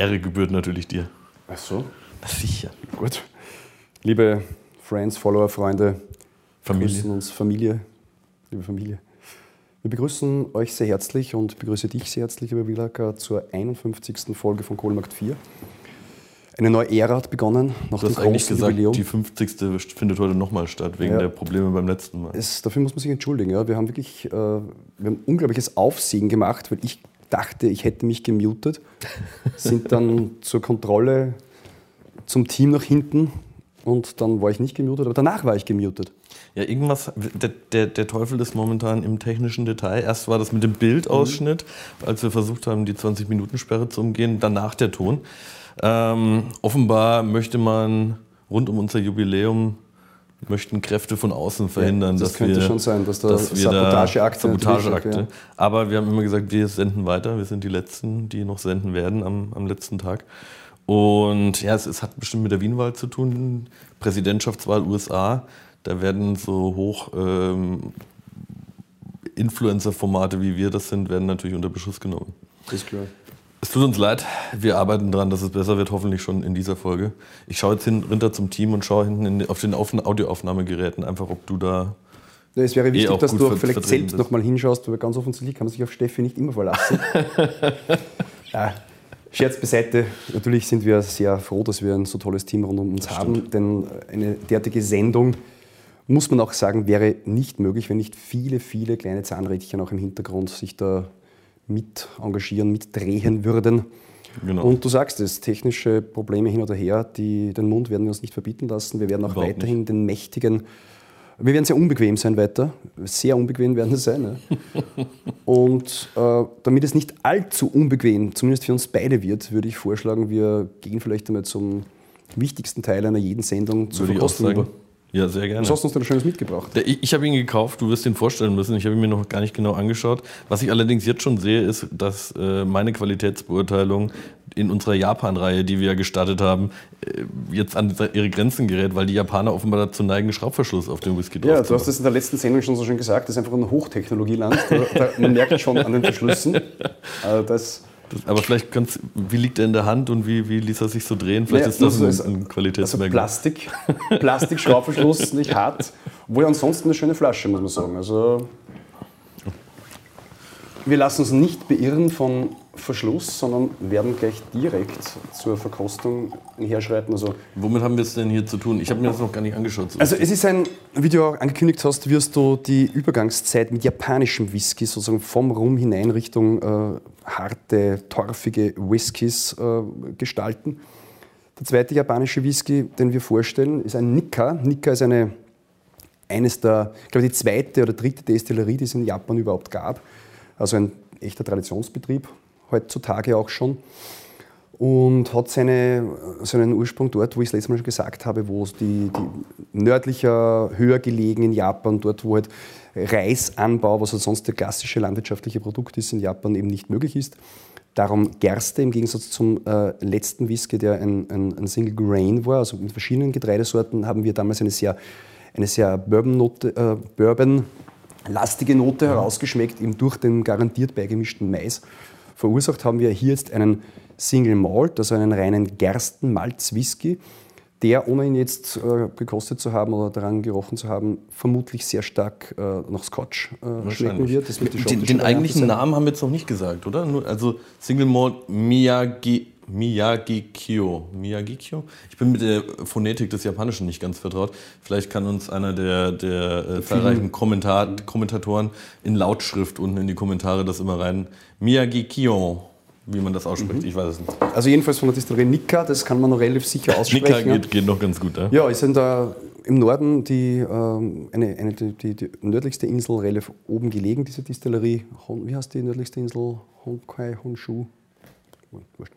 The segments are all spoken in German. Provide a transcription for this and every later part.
Ehre gebührt natürlich dir. Ach so. Sicher. Gut. Liebe Friends, Follower, Freunde, Familie. grüßen uns Familie, liebe Familie. Wir begrüßen euch sehr herzlich und begrüße dich sehr herzlich, lieber Wielacker, zur 51. Folge von Kohlmarkt 4. Eine neue Ära hat begonnen nach Du dem hast großen gesagt, Jubiläum. die 50. findet heute nochmal statt, wegen Ja. der Probleme beim letzten Mal. Es, dafür muss man sich entschuldigen. Ja. Wir haben wirklich äh, wir haben unglaubliches Aufsehen gemacht, weil ich dachte, ich hätte mich gemutet. Sind dann zur Kontrolle zum Team nach hinten und dann war ich nicht gemutet, aber danach war ich gemutet. Ja, irgendwas, der, der, der Teufel ist momentan im technischen Detail. Erst war das mit dem Bildausschnitt, als wir versucht haben, die 20-Minuten-Sperre zu umgehen, danach der Ton. Ähm, offenbar möchte man rund um unser Jubiläum möchten Kräfte von außen verhindern, das dass könnte wir, schon sein, dass da wir Sabotageakte Sabotageakte. ja. Aber wir haben immer gesagt, wir senden weiter. Wir sind die Letzten, die noch senden werden am, am letzten Tag. Und ja, es, es hat bestimmt mit der Wienwahl zu tun. Präsidentschaftswahl USA. Da werden so hoch ähm, Influencer-Formate wie wir das sind, werden natürlich unter Beschuss genommen. Ist klar. Es tut uns leid, wir arbeiten daran, dass es besser wird, hoffentlich schon in dieser Folge. Ich schaue jetzt hin, runter zum Team und schaue hinten in, auf den Auf Audioaufnahmegeräten einfach, ob du da. Ja, es wäre wichtig, Eh dass du auch vielleicht selbst nochmal hinschaust, weil ganz offensichtlich kann man sich auf Steffi nicht immer verlassen. ja, Scherz beiseite, natürlich sind wir sehr froh, dass wir ein so tolles Team rund um uns haben, denn eine derartige Sendung, muss man auch sagen, wäre nicht möglich, wenn nicht viele, viele kleine Zahnrädchen auch im Hintergrund sich da mit engagieren, mitdrehen würden. Genau. Und du sagst es, technische Probleme hin oder her, die, den Mund werden wir uns nicht verbieten lassen. Wir werden auch Überhaupt weiterhin den mächtigen, wir werden sehr unbequem sein weiter, sehr unbequem werden wir sein. Ja. Und äh, damit es nicht allzu unbequem, zumindest für uns beide wird, würde ich vorschlagen, wir gehen vielleicht einmal zum wichtigsten Teil einer jeden Sendung zur Verkostung über. Ja, sehr gerne. Was hast du uns denn Schönes mitgebracht? Der- Ich, ich habe ihn gekauft, du wirst ihn vorstellen müssen. Ich habe ihn mir noch gar nicht genau angeschaut. Was ich allerdings jetzt schon sehe, ist, dass äh, meine Qualitätsbeurteilung in unserer Japan-Reihe, die wir ja gestartet haben, äh, jetzt an ihre Grenzen gerät, weil die Japaner offenbar dazu neigen, Schraubverschluss auf den Whisky Ja, drauf du hast das in der letzten Sendung schon so schön gesagt, das ist einfach ein Hochtechnologieland. Man merkt schon an den Verschlüssen. Äh, das, Das, aber vielleicht kannst wie liegt er in der Hand und wie, wie ließ er sich so drehen? Vielleicht Naja, ist das also ein, ein Also Qualitätsmerkmal. Plastik, Plastik-Schraubverschluss, nicht hart. Obwohl ansonsten eine schöne Flasche, muss man sagen. Also wir lassen uns nicht beirren von Verschluss, sondern werden gleich direkt zur Verkostung herschreiten. Also, Womit haben wir es denn hier zu tun? Ich habe mir das noch gar nicht angeschaut. So also es ist ein, wie du auch angekündigt hast, wirst du die Übergangszeit mit japanischem Whisky sozusagen vom Rum hinein Richtung äh, harte, torfige Whiskys äh, gestalten. Der zweite japanische Whisky, den wir vorstellen, ist ein Nikka. Nikka ist eine, eines der, ich glaube, die zweite oder dritte Destillerie, die es in Japan überhaupt gab. Also ein echter Traditionsbetrieb, heutzutage auch schon. Und hat seine, seinen Ursprung dort, wo ich es letztes Mal schon gesagt habe, wo die, die nördlicher, höher gelegen in Japan, dort wo halt Reisanbau, was halt sonst der klassische landwirtschaftliche Produkt ist, in Japan eben nicht möglich ist. Darum Gerste im Gegensatz zum äh, letzten Whisky, der ein, ein, ein Single Grain war, also mit verschiedenen Getreidesorten, haben wir damals eine sehr, eine sehr äh, Bourbon-lastige Note herausgeschmeckt, eben durch den garantiert beigemischten Mais. Verursacht haben wir hier jetzt einen Single Malt, also einen reinen Gerstenmalz-Whisky, der, ohne ihn jetzt äh, gekostet zu haben oder daran gerochen zu haben, vermutlich sehr stark äh, nach Scotch äh, schmecken wird. Den, den eigentlichen. Namen haben wir jetzt noch nicht gesagt, oder? Nur, also Single Malt Miyagi, Miyagikyo. Miyagikyo? Ich bin mit der Phonetik des Japanischen nicht ganz vertraut. Vielleicht kann uns einer der, der äh, zahlreichen Kommentar Kommentatoren in Lautschrift unten in die Kommentare das immer rein. Miyagikyo, wie man das ausspricht, ich weiß es nicht. Also jedenfalls von der Distillerie Nikka, das kann man noch relativ sicher aussprechen. Nika geht, geht noch ganz gut, ja? Ja, ist in der, im Norden die, ähm, eine, eine, die, die, nördlichste Insel relativ oben gelegen, diese Distillerie. Wie heißt die nördlichste Insel? Honkai, Honshu? Wurscht.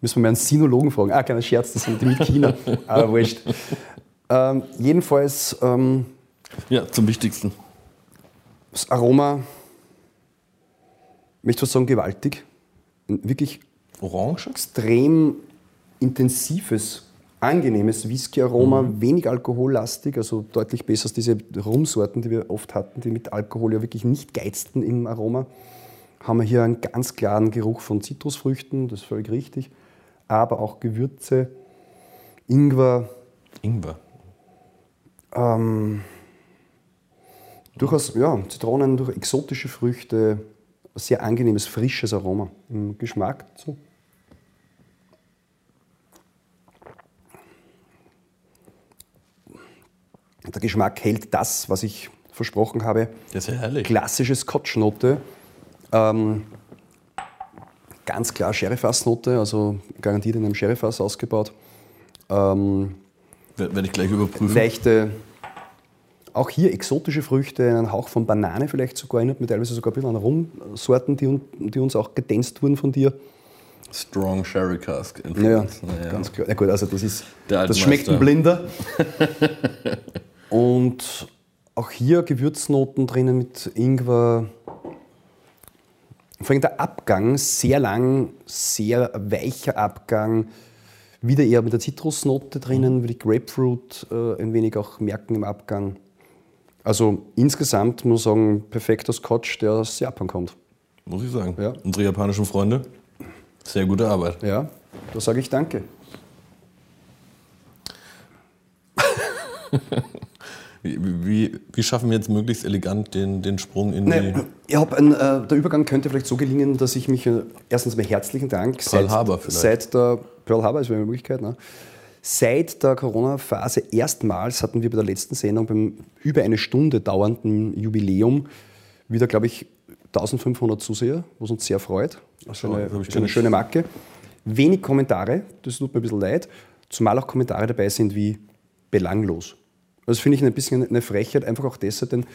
Müssen wir mal einen Sinologen fragen. Ah, keiner Scherz, das sind die mit China. Aber wurscht. Ähm, jedenfalls, ähm, Ja, zum Wichtigsten. das Aroma, ich möchte fast sagen, gewaltig. Wirklich Orange? extrem intensives, angenehmes Whisky-Aroma, wenig alkohollastig, also deutlich besser als diese Rumsorten, die wir oft hatten, die mit Alkohol ja wirklich nicht geizten im Aroma. Haben wir hier einen ganz klaren Geruch von Zitrusfrüchten, das ist völlig richtig. Aber auch Gewürze, Ingwer. Ingwer. Ähm, durchaus, ja, Zitronen, durch exotische Früchte, sehr angenehmes, frisches Aroma im Geschmack dazu. Der Geschmack hält das, was ich versprochen habe. Das ist ja herrlich. Klassische Scotch-Note. Ähm, ganz klar Sherryfass-Note, also garantiert in einem Sherryfass ausgebaut. Ähm, Werde ich gleich überprüfen. leichte, auch hier exotische Früchte, einen Hauch von Banane vielleicht sogar, erinnert mich teilweise sogar ein bisschen an Rumsorten, die, die uns auch gedänst wurden von dir. Strong Sherry Cask Ja, Influence. Naja. ganz klar. Ja gut, also das ist, das schmeckt ein. Blinder. Und auch hier Gewürznoten drinnen mit Ingwer. Vor allem der Abgang, sehr lang, sehr weicher Abgang. Wieder eher mit der Zitrusnote drinnen, würde ich Grapefruit äh, ein wenig auch merken im Abgang. Also insgesamt muss ich sagen, perfekter Scotch, der aus Japan kommt. Muss ich sagen. Ja. Unsere japanischen Freunde, sehr gute Arbeit. Ja, da sage ich danke. Wie, wie, schaffen wir jetzt möglichst elegant den, den Sprung in Nee, die. ein, äh, der Übergang könnte vielleicht so gelingen, dass ich mich äh, erstens mal herzlichen Dank Pearl Harbor vielleicht. seit der Pearl Harbor ist eine Möglichkeit. Ne? Seit der Corona-Phase erstmals hatten wir bei der letzten Sendung beim über eine Stunde dauernden Jubiläum wieder, glaube ich, 1500 Zuseher, was uns sehr freut. Das ist eine, ist eine schöne Marke. Wenig Kommentare, das tut mir ein bisschen leid, zumal auch Kommentare dabei sind wie belanglos. Das finde ich ein bisschen eine Frechheit, einfach auch deshalb, denn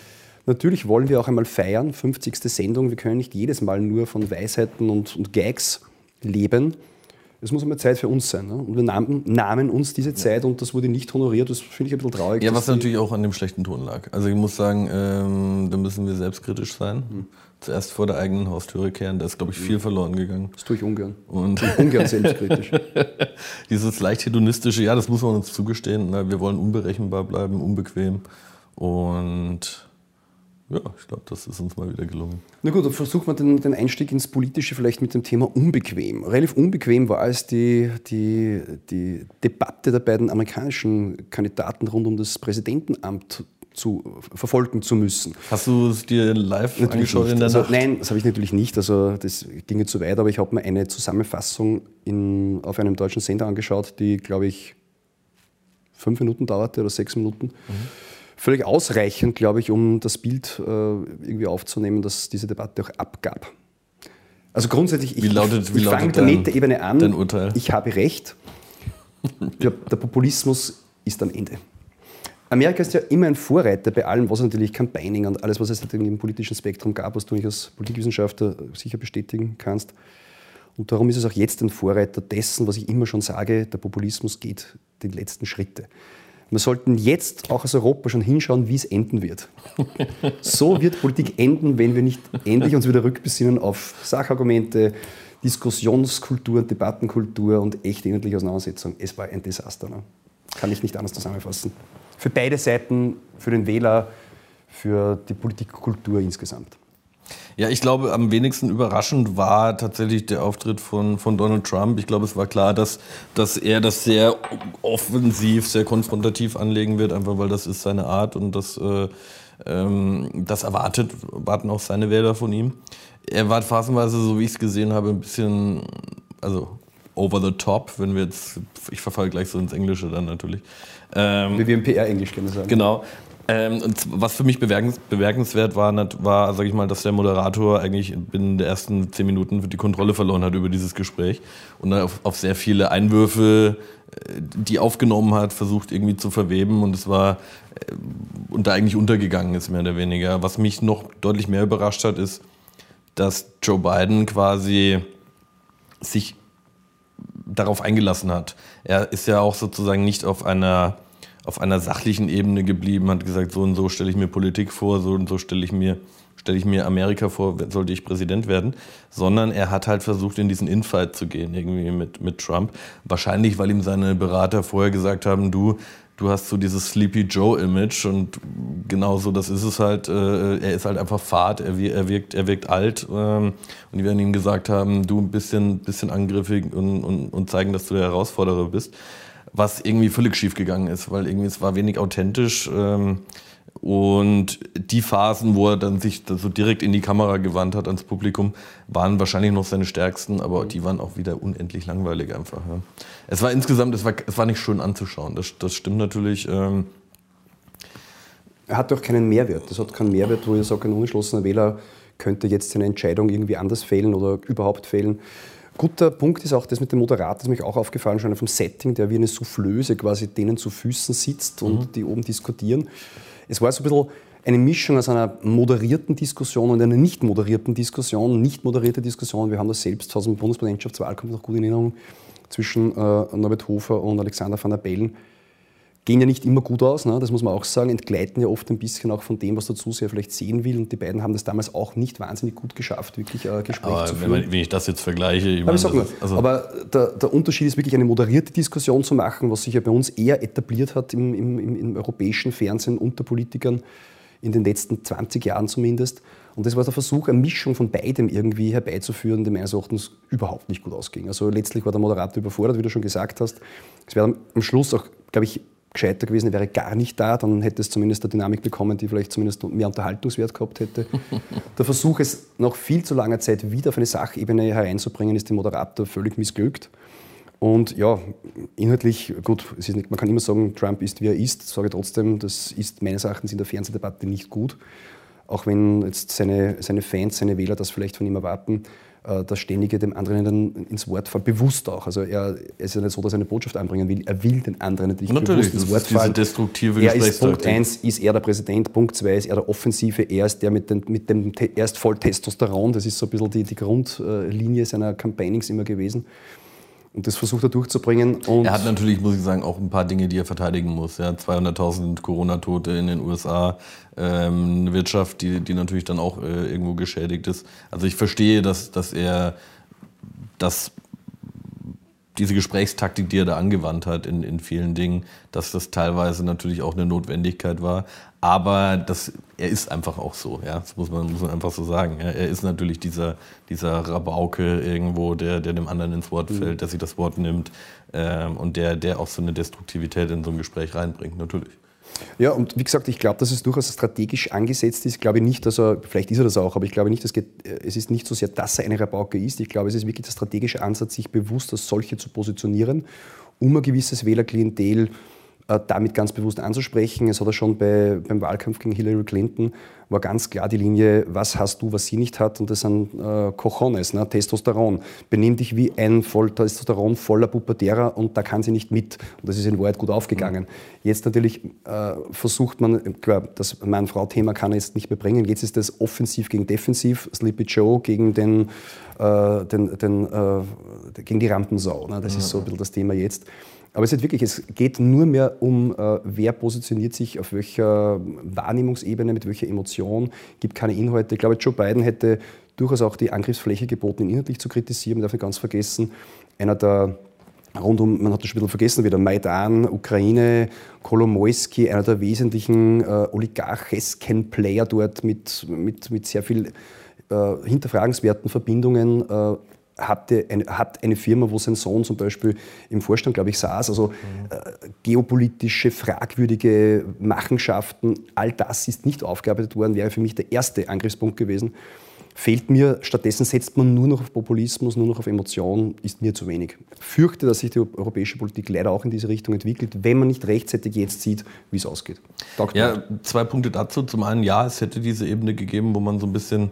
natürlich wollen wir auch einmal feiern, 50. Sendung. Wir können nicht jedes Mal nur von Weisheiten und, und Gags leben. Es muss einmal Zeit für uns sein. Ne? Und wir nahmen, nahmen uns diese Zeit und das wurde nicht honoriert. Das finde ich ein bisschen traurig. Ja, was natürlich auch an dem schlechten Ton lag. Also ich muss sagen, ähm, da müssen wir selbstkritisch sein. Hm. Zuerst vor der eigenen Haustüre kehren, da ist, glaube ich, viel verloren gegangen. Das tue ich ungern. Und Ungern selbstkritisch. dieses leicht hedonistische, ja, das muss man uns zugestehen. Ne? Wir wollen unberechenbar bleiben, unbequem. Und ja, ich glaube, das ist uns mal wieder gelungen. Na gut, dann versuchen wir den, den Einstieg ins Politische vielleicht mit dem Thema unbequem. Relativ unbequem war es die, die, die Debatte der beiden amerikanischen Kandidaten rund um das Präsidentenamt zu, verfolgen zu müssen. Hast du es dir live angeschaut nicht. in der also, Nacht? Nein, das habe ich natürlich nicht. Also das ging jetzt zu weit, aber ich habe mir eine Zusammenfassung in, auf einem deutschen Sender angeschaut, die, glaube ich, fünf Minuten dauerte oder sechs Minuten. Völlig ausreichend, glaube ich, um das Bild äh, irgendwie aufzunehmen, das diese Debatte auch abgab. Also grundsätzlich, ich, lautet- ich fange der dein- Metaebene an. Ich habe recht. Der, der Populismus ist am Ende. Amerika ist ja immer ein Vorreiter bei allem, was natürlich Campaigning und alles, was es im politischen Spektrum gab, was du nicht als Politikwissenschaftler sicher bestätigen kannst. Und darum ist es auch jetzt ein Vorreiter dessen, was ich immer schon sage, der Populismus geht die letzten Schritte. Wir sollten jetzt auch aus Europa schon hinschauen, wie es enden wird. So wird Politik enden, wenn wir nicht endlich uns wieder rückbesinnen auf Sachargumente, Diskussionskultur, Debattenkultur und echte inhaltliche Auseinandersetzung. Es war ein Desaster. Ne? Kann ich nicht anders zusammenfassen. Für beide Seiten, für den Wähler, für die Politikkultur insgesamt. Ja, ich glaube, am wenigsten überraschend war tatsächlich der Auftritt von, von Donald Trump. Ich glaube, es war klar, dass, dass er das sehr offensiv, sehr konfrontativ anlegen wird, einfach weil das ist seine Art und das, äh, ähm, das erwartet, warten auch seine Wähler von ihm. Er war phasenweise, so wie ich es gesehen habe, ein bisschen, also over the top, wenn wir jetzt, ich verfalle gleich so ins Englische dann natürlich. Ähm, Wie wir im PR-Englisch gerne sagen. Genau. Ähm, und was für mich bemerkens, bemerkenswert war, war, sag ich mal, dass der Moderator eigentlich binnen der ersten zehn Minuten die Kontrolle verloren hat über dieses Gespräch und dann auf, auf sehr viele Einwürfe, äh, die aufgenommen hat, versucht irgendwie zu verweben und es war äh, und da eigentlich untergegangen ist, mehr oder weniger. Was mich noch deutlich mehr überrascht hat, ist, dass Joe Biden quasi sich darauf eingelassen hat. Er ist ja auch sozusagen nicht auf einer, auf einer sachlichen Ebene geblieben, hat gesagt, so und so stelle ich mir Politik vor, so und so stelle ich mir, stelle ich mir Amerika vor, sollte ich Präsident werden, sondern er hat halt versucht, in diesen Infight zu gehen, irgendwie mit, mit Trump. Wahrscheinlich, weil ihm seine Berater vorher gesagt haben, du, du hast so dieses Sleepy Joe-Image und genauso das ist es halt. Äh, er ist halt einfach fad, er, er, wirkt, er wirkt alt ähm, und die werden ihm gesagt haben, du ein bisschen, bisschen angriffig und, und, und zeigen, dass du der Herausforderer bist. Was irgendwie völlig schief gegangen ist, weil irgendwie es war wenig authentisch. Ähm, und die Phasen, wo er dann sich so direkt in die Kamera gewandt hat ans Publikum, waren wahrscheinlich noch seine stärksten, aber die waren auch wieder unendlich langweilig einfach. Ja. Es war insgesamt, es war, es war nicht schön anzuschauen. Das, das stimmt natürlich. Ähm er hat doch keinen Mehrwert. Das hat keinen Mehrwert, wo ihr sagt, ein unentschlossener Wähler könnte jetzt seine Entscheidung irgendwie anders fehlen oder überhaupt fehlen. Guter Punkt ist auch das mit dem Moderator, das ist mir auch aufgefallen, schon vom Setting, der wie eine Soufflöse quasi denen zu Füßen sitzt und mhm. die oben diskutieren. Es war so ein bisschen eine Mischung aus einer moderierten Diskussion und einer nicht moderierten Diskussion. Nicht moderierte Diskussion, wir haben das selbst aus dem Bundespräsidentschaftswahlkampf noch gut in Erinnerung, zwischen äh, Norbert Hofer und Alexander van der Bellen gehen ja nicht immer gut aus, ne? das muss man auch sagen, entgleiten ja oft ein bisschen auch von dem, was der Zuseher vielleicht sehen will. Und die beiden haben das damals auch nicht wahnsinnig gut geschafft, wirklich äh, Gespräche aber zu führen. Wenn, wenn, ich das jetzt vergleiche, ich aber, meine, ich also aber der, der, Unterschied ist wirklich eine moderierte Diskussion zu machen, was sich ja bei uns eher etabliert hat im, im, im, im europäischen Fernsehen unter Politikern in den letzten 20 Jahren zumindest. Und das war der Versuch, eine Mischung von beidem irgendwie herbeizuführen, die meines Erachtens überhaupt nicht gut ausging. Also letztlich war der Moderator überfordert, wie du schon gesagt hast. Es wäre am Schluss auch, glaube ich, gescheiter gewesen, wäre gar nicht da, dann hätte es zumindest eine Dynamik bekommen, die vielleicht zumindest mehr Unterhaltungswert gehabt hätte. Der Versuch, es nach viel zu langer Zeit wieder auf eine Sachebene hereinzubringen, ist dem Moderator völlig missglückt. Und ja, inhaltlich, gut, nicht, man kann immer sagen, Trump ist, wie er ist, sage trotzdem, das ist meines Erachtens in der Fernsehdebatte nicht gut. Auch wenn jetzt seine, seine Fans, seine Wähler das vielleicht von ihm erwarten. Äh, das ständige dem anderen ins Wort fallen, bewusst auch. Also er, es ist ja nicht so, dass er eine Botschaft anbringen will, er will den anderen natürlich, natürlich bewusst ins Wort fallen. destruktive er ist Punkt 1 ist er der Präsident, Punkt 2 ist er der Offensive, er ist der mit, den, mit dem, er ist voll Testosteron, das ist so ein bisschen die, die Grundlinie seiner Campaignings immer gewesen. Und das versucht er durchzubringen. er hat natürlich, muss ich sagen, auch ein paar Dinge, die er verteidigen muss. Ja, 200.000 Corona-Tote in den USA, ähm, eine Wirtschaft, die, die natürlich dann auch äh, irgendwo geschädigt ist. Also ich verstehe, dass, dass er das diese Gesprächstaktik, die er da angewandt hat in, in vielen Dingen, dass das teilweise natürlich auch eine Notwendigkeit war. Aber das, er ist einfach auch so, ja. Das muss man, muss man einfach so sagen. Ja. Er ist natürlich dieser, dieser Rabauke irgendwo, der, der dem anderen ins Wort mhm. fällt, der sich das Wort nimmt ähm, und der, der auch so eine Destruktivität in so ein Gespräch reinbringt, natürlich. Ja, und wie gesagt, ich glaube, dass es durchaus strategisch angesetzt ist. Ich glaube nicht, dass er, vielleicht ist er das auch, aber ich glaube nicht, dass äh, es ist nicht so sehr, dass er eine Rabauke ist. Ich glaube, es ist wirklich der strategische Ansatz, sich bewusst als solche zu positionieren, um ein gewisses Wählerklientel äh, damit ganz bewusst anzusprechen. Es hat er schon bei, beim Wahlkampf gegen Hillary Clinton, war ganz klar die Linie, was hast du, was sie nicht hat, und das sind äh, Cojones, ne? Testosteron. Benimm dich wie ein voll Testosteron voller Pubertärer und da kann sie nicht mit. Und das ist in Wahrheit gut aufgegangen. Mhm. Jetzt natürlich äh, versucht man, klar, das Mann-Frau-Thema kann er jetzt nicht mehr bringen. Jetzt ist das offensiv gegen defensiv, Sleepy Joe gegen den, äh, den, den äh, gegen die Rampensau. Ne? Das mhm. ist so ein bisschen das Thema jetzt. Aber es, ist wirklich, es geht nur mehr um, äh, wer positioniert sich auf welcher Wahrnehmungsebene, mit welcher Emotion, gibt keine Inhalte. Ich glaube, Joe Biden hätte durchaus auch die Angriffsfläche geboten, ihn inhaltlich zu kritisieren. Man darf nicht ganz vergessen, einer der rund um, man hat das schon ein bisschen vergessen, wieder Maidan, Ukraine, Kolomoisky, einer der wesentlichen äh, oligarchesken Player dort mit, mit, mit sehr viel äh, hinterfragenswerten Verbindungen, äh, hatte eine, hat eine Firma, wo sein Sohn zum Beispiel im Vorstand, glaube ich, saß. Also mhm. äh, geopolitische, fragwürdige Machenschaften, all das ist nicht aufgearbeitet worden, wäre für mich der erste Angriffspunkt gewesen. Fehlt mir, stattdessen setzt man nur noch auf Populismus, nur noch auf Emotionen, ist mir zu wenig. Fürchte, dass sich die europäische Politik leider auch in diese Richtung entwickelt, wenn man nicht rechtzeitig jetzt sieht, wie es ausgeht. Dr. Ja, zwei Punkte dazu. Zum einen, ja, es hätte diese Ebene gegeben, wo man so ein bisschen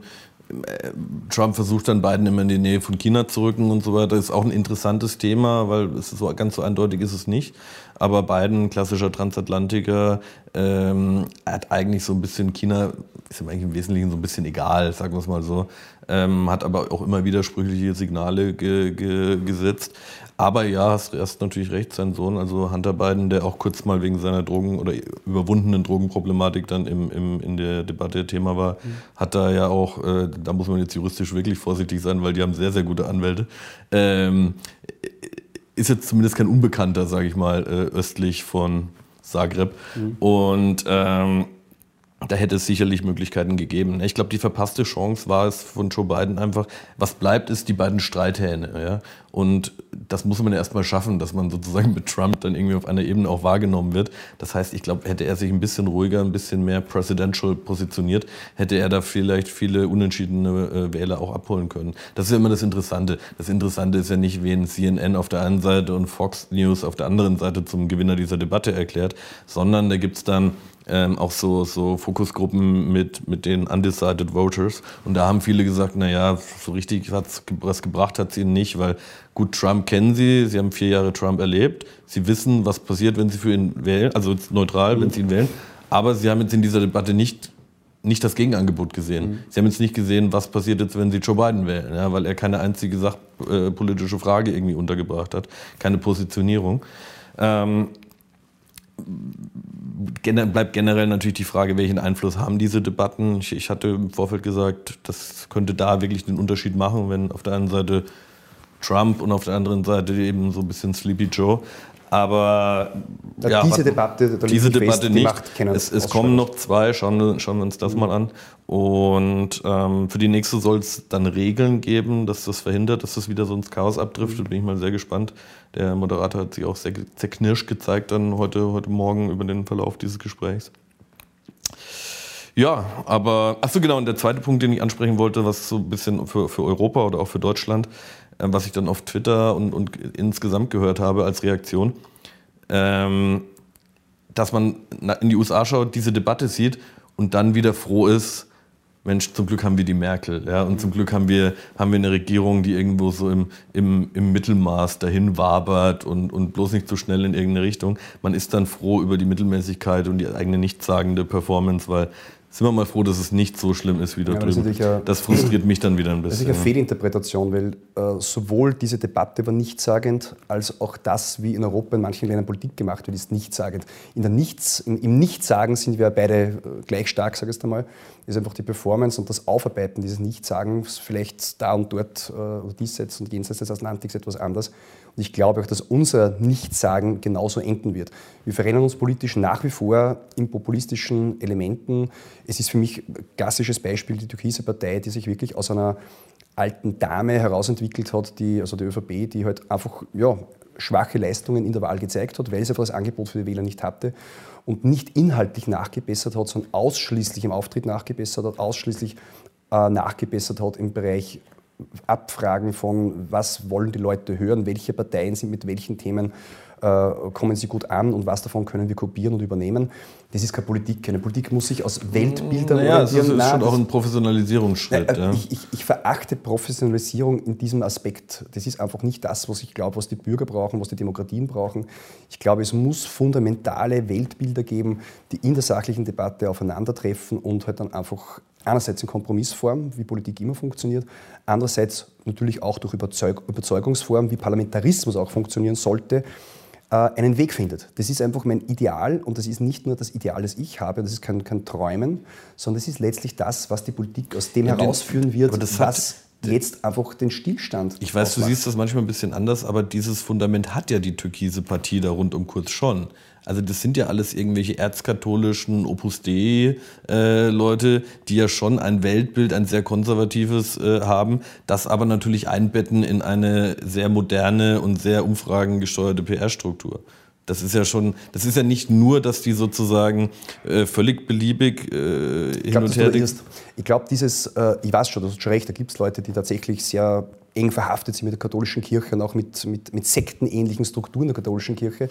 Trump versucht dann Biden immer in die Nähe von China zu rücken und so weiter. Ist auch ein interessantes Thema, weil es so ganz so eindeutig ist es nicht. Aber Biden, klassischer Transatlantiker, ähm, hat eigentlich so ein bisschen China, ist ihm eigentlich im Wesentlichen so ein bisschen egal, sagen wir es mal so. Ähm, hat aber auch immer widersprüchliche Signale ge ge gesetzt. Aber ja, hast, hast natürlich recht, sein Sohn, also Hunter Biden, der auch kurz mal wegen seiner Drogen- oder überwundenen Drogenproblematik dann im, im, in der Debatte Thema war, mhm. hat da ja auch, äh, da muss man jetzt juristisch wirklich vorsichtig sein, weil die haben sehr, sehr gute Anwälte. Ähm, ist jetzt zumindest kein Unbekannter, sage ich mal, äh, östlich von Zagreb. Mhm. Und ähm, da hätte es sicherlich Möglichkeiten gegeben. Ich glaube, die verpasste Chance war es von Joe Biden einfach, was bleibt, ist die beiden Streithähne. Ja? Und das muss man erstmal schaffen, dass man sozusagen mit Trump dann irgendwie auf einer Ebene auch wahrgenommen wird. Das heißt, ich glaube, hätte er sich ein bisschen ruhiger, ein bisschen mehr presidential positioniert, hätte er da vielleicht viele unentschiedene äh, Wähler auch abholen können. Das ist ja immer das Interessante. Das Interessante ist ja nicht, wen CNN auf der einen Seite und Fox News auf der anderen Seite zum Gewinner dieser Debatte erklärt, sondern da gibt es dann ähm, auch so, so Fokusgruppen mit, mit den undecided voters. Und da haben viele gesagt, naja, so richtig was gebracht hat es ihnen nicht, weil gut, Trump kennen sie, sie haben vier Jahre Trump erlebt, sie wissen, was passiert, wenn sie für ihn wählen, also neutral, wenn sie ihn wählen. Aber sie haben jetzt in dieser Debatte nicht nicht das Gegenangebot gesehen. Mhm. Sie haben jetzt nicht gesehen, was passiert jetzt, wenn Sie Joe Biden wählen, ja, weil er keine einzige sachpolitische Frage irgendwie untergebracht hat, keine Positionierung. Ähm, bleibt generell natürlich die Frage, welchen Einfluss haben diese Debatten. Ich, ich, hatte im Vorfeld gesagt, das könnte da wirklich den Unterschied machen, wenn auf der einen Seite Trump und auf der anderen Seite eben so ein bisschen Sleepy Joe. Aber ja, diese Debatte, diese Debatte fest, nicht. Die es, es kommen noch zwei, schauen, schauen wir uns das mhm. mal an. Und ähm, für die nächste soll es dann Regeln geben, dass das verhindert, dass das wieder so ins Chaos abdriftet. Mhm. Bin ich mal sehr gespannt. Der Moderator hat sich auch sehr zerknirscht gezeigt dann heute, heute Morgen über den Verlauf dieses Gesprächs. Ja, aber, achso genau, und der zweite Punkt, den ich ansprechen wollte, was so ein bisschen für, für Europa oder auch für Deutschland was ich dann auf Twitter und, und insgesamt gehört habe als Reaktion, ähm, dass man in die USA schaut, diese Debatte sieht und dann wieder froh ist, Mensch, zum Glück haben wir die Merkel, ja, und zum Glück haben wir, haben wir eine Regierung, die irgendwo so im, im, im Mittelmaß dahin wabert und, und bloß nicht zu so schnell in irgendeine Richtung. Man ist dann froh über die Mittelmäßigkeit und die eigene nichtssagende Performance, weil sind wir mal froh, dass es nicht so schlimm ist wie da ja, drüben. Das, ja, das frustriert mich dann wieder ein bisschen. Das ist eine Fehlinterpretation, weil äh, sowohl diese Debatte war nichtssagend, als auch das, wie in Europa in manchen Ländern Politik gemacht wird, ist nichtssagend. In der Nichts, im, Im Nichtsagen sind wir beide äh, gleich stark, sage ich es einmal. Ist einfach die Performance und das Aufarbeiten dieses Nichtsagens, vielleicht da und dort äh, diesseits und jenseits des Atlantiks etwas anders. Und ich glaube auch, dass unser Nichtsagen genauso enden wird. Wir verrennen uns politisch nach wie vor in populistischen Elementen. Es ist für mich ein klassisches Beispiel die Türkise Partei, die sich wirklich aus einer alten Dame herausentwickelt hat, die, also die ÖVP, die halt einfach ja, schwache Leistungen in der Wahl gezeigt hat, weil sie einfach das Angebot für die Wähler nicht hatte und nicht inhaltlich nachgebessert hat, sondern ausschließlich im Auftritt nachgebessert hat, ausschließlich äh, nachgebessert hat im Bereich Abfragen von, was wollen die Leute hören, welche Parteien sind mit welchen Themen äh, kommen sie gut an und was davon können wir kopieren und übernehmen. Das ist keine Politik. Eine Politik muss sich aus Weltbildern naja, orientieren. Das ist schon auch ein Professionalisierungsschritt. Äh, ja. ich, ich, ich, verachte Professionalisierung in diesem Aspekt. Das ist einfach nicht das, was ich glaube, was die Bürger brauchen, was die Demokratien brauchen. Ich glaube, es muss fundamentale Weltbilder geben, die in der sachlichen Debatte aufeinandertreffen und halt dann einfach einerseits in Kompromissform, wie Politik immer funktioniert, andererseits natürlich auch durch Überzeug Überzeugungsform, wie Parlamentarismus auch funktionieren sollte, äh, einen Weg findet. Das ist einfach mein Ideal und das ist nicht nur das Ideal, das ich habe, das ist kein, kein Träumen, sondern das ist letztlich das, was die Politik aus dem ja, herausführen wird, was jetzt einfach den Stillstand. Ich weiß, ausmacht. du siehst das manchmal ein bisschen anders, aber dieses Fundament hat ja die türkise Partie da rund um Kurz schon. Also das sind ja alles irgendwelche erzkatholischen Opus Dei-Leute, äh, die ja schon ein Weltbild, ein sehr konservatives äh, haben, das aber natürlich einbetten in eine sehr moderne und sehr umfragengesteuerte PR-Struktur. Das ist ja schon, das ist ja nicht nur, dass die sozusagen äh, völlig beliebig äh, hin glaub, und her. Ich glaube, dieses, äh, ich weiß schon, du hast schon recht, da gibt es Leute, die tatsächlich sehr eng verhaftet sind mit der katholischen Kirche und auch mit, mit, mit sektenähnlichen Strukturen der katholischen Kirche.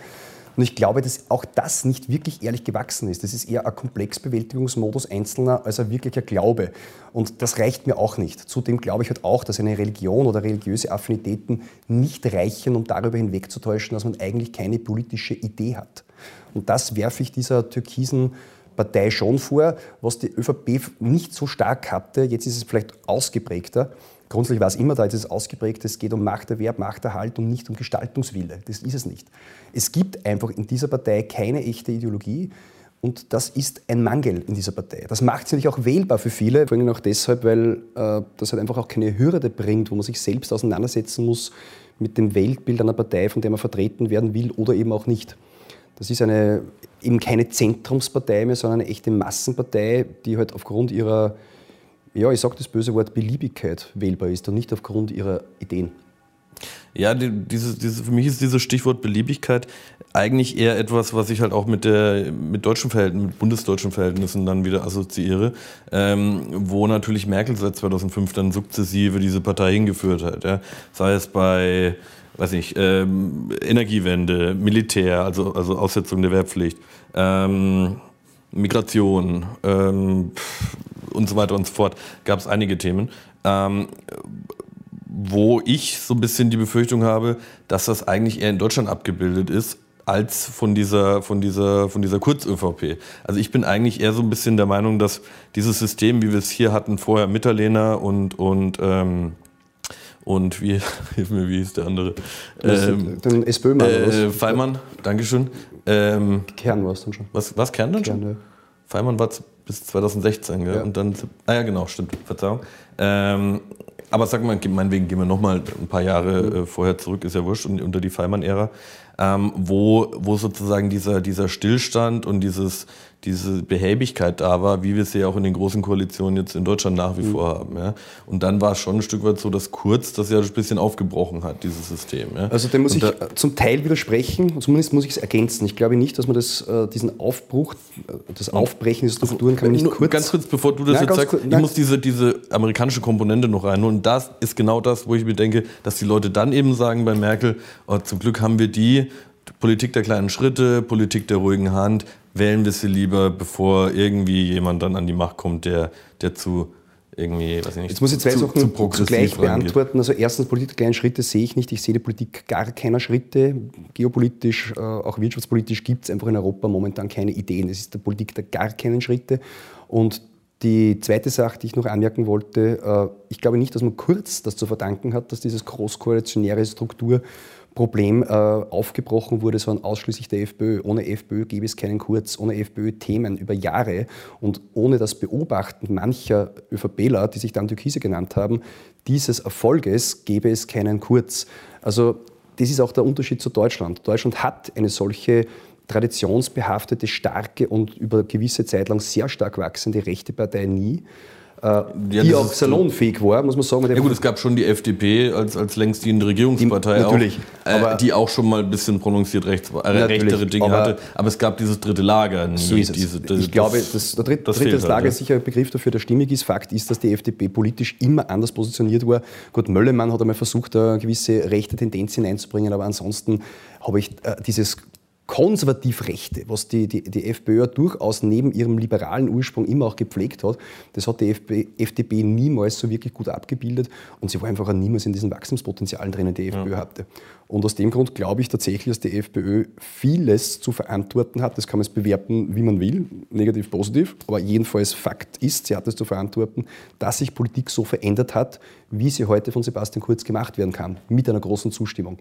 Und ich glaube, dass auch das nicht wirklich ehrlich gewachsen ist. Das ist eher ein Komplexbewältigungsmodus Einzelner als ein wirklicher Glaube. Und das reicht mir auch nicht. Zudem glaube ich halt auch, dass eine Religion oder religiöse Affinitäten nicht reichen, um darüber hinwegzutäuschen, dass man eigentlich keine politische Idee hat. Und das werfe ich dieser türkisen Partei schon vor, was die ÖVP nicht so stark hatte. Jetzt ist es vielleicht ausgeprägter. Grundsätzlich war es immer da, jetzt ist es ausgeprägt, es geht um Machterwerb, Machterhalt und nicht um Gestaltungswille. Das ist es nicht. Es gibt einfach in dieser Partei keine echte Ideologie. Und das ist ein Mangel in dieser Partei. Das macht sie natürlich auch wählbar für viele, vor allem auch deshalb, weil äh, das halt einfach auch keine Hürde bringt, wo man sich selbst auseinandersetzen muss mit dem Weltbild einer Partei, von der man vertreten werden will oder eben auch nicht. Das ist eine, eben keine Zentrumspartei mehr, sondern eine echte Massenpartei, die halt aufgrund ihrer, ja, ich sage das böse Wort, Beliebigkeit wählbar ist und nicht aufgrund ihrer Ideen. Ja, die, diese, diese, für mich ist dieses Stichwort Beliebigkeit eigentlich eher etwas, was ich halt auch mit, der, mit deutschen Verhältnissen, mit bundesdeutschen Verhältnissen dann wieder assoziiere, ähm, wo natürlich Merkel seit 2005 dann sukzessive diese Partei hingeführt hat. Ja. Sei es bei, weiß nicht, ähm, Energiewende, Militär, also, also Aussetzung der Wehrpflicht, ähm, Migration ähm, und so weiter und so fort, gab es einige Themen. Ähm, wo ich so ein bisschen die Befürchtung habe, dass das eigentlich eher in Deutschland abgebildet ist, als von dieser, von dieser, von dieser Kurz-ÖVP. Also ich bin eigentlich eher so ein bisschen der Meinung, dass dieses System, wie wir es hier hatten, vorher Mitterlehner und, und, ähm, und wie, hilf mir, wie hieß der andere? Ähm, den S. Böhmer. Äh, Feimann, Dankeschön. Ähm, Kern war es dann schon. Was, was Kern dann schon? Kern, ja. Feimann war bis 2016, gell? Ja. Und dann, ah ja, genau, stimmt, Verzeihung. Ähm, aber sag mal, meinetwegen gehen wir nochmal ein paar Jahre Mhm. äh, vorher zurück, ist ja wurscht, und, unter die Feimann-Ära, ähm, wo, wo sozusagen dieser, dieser Stillstand und dieses, diese Behäbigkeit da war, wie wir es ja auch in den großen Koalitionen jetzt in Deutschland nach Mhm. wie vor haben. Ja? Und dann war es schon ein Stück weit so, dass Kurz das ja ein bisschen aufgebrochen hat, dieses System. Ja? Also dem muss Und ich zum Teil widersprechen, zumindest muss ich es ergänzen. Ich glaube nicht, dass man das, äh, diesen Aufbruch, äh, das Aufbrechen der Strukturen kann man nicht kurz... Ganz kurz, bevor du das Ja, jetzt sagst, kurz, ich nein. muss diese, diese amerikanische Komponente noch rein. Und das ist genau das, wo ich mir denke, dass die Leute dann eben sagen bei Merkel, oh, zum Glück haben wir die, Politik der kleinen Schritte, Politik der ruhigen Hand, wählen wir sie lieber, bevor irgendwie jemand dann an die Macht kommt, der, der zu irgendwie, weiß ich nicht, Jetzt muss ich zwei zu, Sachen zu zugleich rangeht. beantworten. Also erstens, Politik der kleinen Schritte sehe ich nicht. Ich sehe die Politik gar keiner Schritte. Geopolitisch, äh, auch wirtschaftspolitisch gibt es einfach in Europa momentan keine Ideen. Es ist der Politik der gar keinen Schritte. Und die zweite Sache, die ich noch anmerken wollte, äh, ich glaube nicht, dass man kurz das zu verdanken hat, dass dieses großkoalitionäre Strukturproblem äh, aufgebrochen wurde, sondern ausschließlich der FPÖ. Ohne FPÖ gäbe es keinen Kurz, ohne FPÖ Themen über Jahre und ohne das Beobachten mancher ÖVPler, die sich dann Türkise genannt haben, dieses Erfolges gäbe es keinen Kurz. Also das ist auch der Unterschied zu Deutschland. Deutschland hat eine solche traditionsbehaftete, starke und über gewisse Zeit lang sehr stark wachsende rechte Partei nie, äh, die das auch salonfähig war, muss man sagen. Ja gut, es gab schon die FDP als, als längst dienende Regierungspartei, Die- natürlich, auch, äh, aber- die auch schon mal ein bisschen prononciert rechts, äh, rechtere Dinge aber- hatte. Aber es gab dieses dritte Lager nie. So ist es. Diese, ich glaube, das, der dritte, das dritte fehlt Lager halt, ist sicher ein Begriff dafür, der stimmig ist. Fakt ist, dass die FDP politisch immer anders positioniert war. Gut, Möllemann hat einmal versucht, eine gewisse rechte Tendenz hineinzubringen, aber ansonsten habe ich äh, dieses konservativ-rechte, was die, die, die FPÖ ja durchaus neben ihrem liberalen Ursprung immer auch gepflegt hat, das hat die FP, FDP niemals so wirklich gut abgebildet und sie war einfach auch niemals in diesen Wachstumspotenzialen drinnen, die FPÖ hatte. Und aus dem Grund glaube ich tatsächlich, dass die FPÖ vieles zu verantworten hat. Das kann man jetzt bewerten, wie man will, negativ, positiv. Aber jedenfalls Fakt ist, sie hat es zu verantworten, dass sich Politik so verändert hat, wie sie heute von Sebastian Kurz gemacht werden kann, mit einer großen Zustimmung.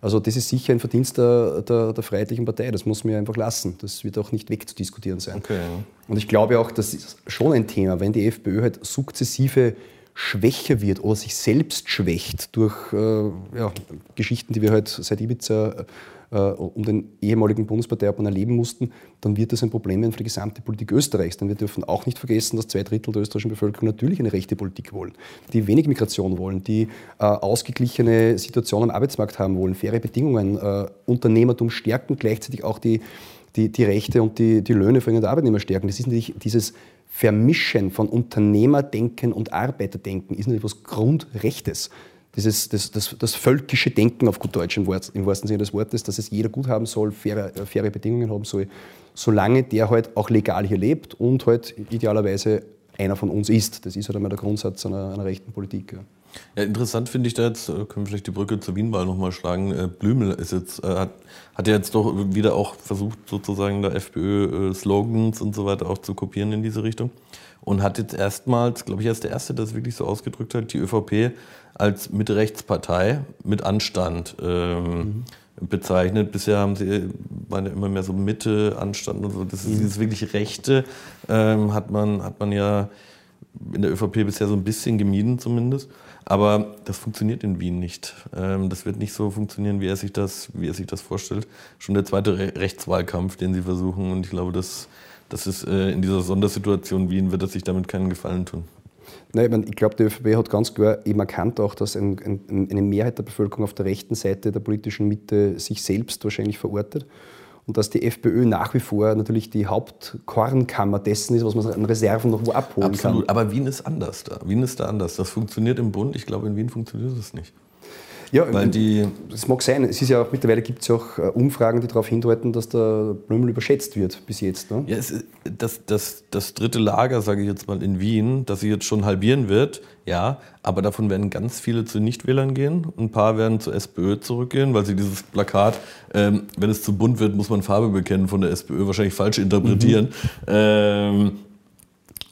Also das ist sicher ein Verdienst der, der, der Freiheitlichen Partei. Das muss man einfach lassen. Das wird auch nicht wegzudiskutieren sein. Okay. Und ich glaube auch, das ist schon ein Thema, wenn die FPÖ halt sukzessive schwächer wird oder sich selbst schwächt durch äh, ja, Geschichten, die wir halt seit Ibiza äh, um den ehemaligen Bundesparteiobmann erleben mussten, dann wird das ein Problem für die gesamte Politik Österreichs. Denn wir dürfen auch nicht vergessen, dass zwei Drittel der österreichischen Bevölkerung natürlich eine rechte Politik wollen, die wenig Migration wollen, die äh, ausgeglichene Situation am Arbeitsmarkt haben wollen, faire Bedingungen, äh, Unternehmertum stärken, gleichzeitig auch die die, die Rechte und die, die Löhne von den Arbeitnehmer stärken. Das ist natürlich dieses Vermischen von Unternehmerdenken und Arbeiterdenken ist natürlich was Grundrechtes. Dieses, das, das, das völkische Denken auf gut Deutsch im, Wort, im wahrsten Sinne des Wortes, dass es jeder gut haben soll, faire, äh, faire Bedingungen haben soll, solange der halt auch legal hier lebt und halt idealerweise einer von uns ist. Das ist halt einmal der Grundsatz einer, einer rechten Politik. Ja. Ja, interessant finde ich da jetzt, äh, können wir vielleicht die Brücke zur Wienwahl nochmal schlagen. Äh, Blümel ist jetzt, äh, hat, hat ja jetzt doch wieder auch versucht, sozusagen der FPÖ-Slogans und so weiter auch zu kopieren in diese Richtung. Und hat jetzt erstmals, glaube ich, er ist der Erste, der es wirklich so ausgedrückt hat, die ÖVP als Mitte-Rechtspartei mit Anstand ähm, bezeichnet. Bisher haben sie, ja immer mehr so Mitte, Anstand und so. Das ist dieses wirklich Rechte, ähm, hat, man, hat man ja in der ÖVP bisher so ein bisschen gemieden zumindest. Aber das funktioniert in Wien nicht. Ähm, das wird nicht so funktionieren, wie er sich das, wie er sich das vorstellt. Schon der zweite Re Rechtswahlkampf, den sie versuchen. Und ich glaube, das, das ist äh, in dieser Sondersituation Wien wird er sich damit keinen Gefallen tun. Nein, ich, mein, ich glaube, die ÖVP hat ganz klar eben erkannt auch, dass ein, ein, eine Mehrheit der Bevölkerung auf der rechten Seite der politischen Mitte sich selbst wahrscheinlich verortet und dass die FPÖ nach wie vor natürlich die Hauptkornkammer dessen ist, was man an Reserven noch wo abholen Absolut. kann. Aber Wien ist anders da. Wien ist da anders. Das funktioniert im Bund. Ich glaube, in Wien funktioniert das nicht. Ja, Weil die das mag sein. Es ist ja auch, mittlerweile gibt es ja auch äh, Umfragen, die darauf hindeuten, dass der Blümel überschätzt wird bis jetzt. Ne? Ja, ist, das, das, das dritte Lager, sage ich jetzt mal, in Wien, das sich jetzt schon halbieren wird, ja, aber davon werden ganz viele zu Nichtwählern gehen. Ein paar werden zur SPÖ zurückgehen, weil sie dieses Plakat, ähm, wenn es zu bunt wird, muss man Farbe bekennen von der SPÖ, wahrscheinlich falsch interpretieren. Mhm. Ähm,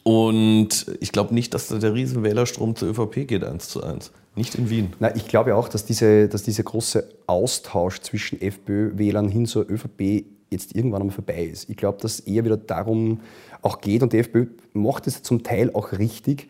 und ich glaube nicht, dass da der Riesenwählerstrom zur ÖVP geht, eins zu eins. Nicht in Wien. Na, ich glaube auch, dass, diese, dass dieser große Austausch zwischen FPÖ-Wählern hin zur ÖVP jetzt irgendwann einmal vorbei ist. Ich glaube, dass es eher wieder darum auch geht und die FPÖ macht es zum Teil auch richtig,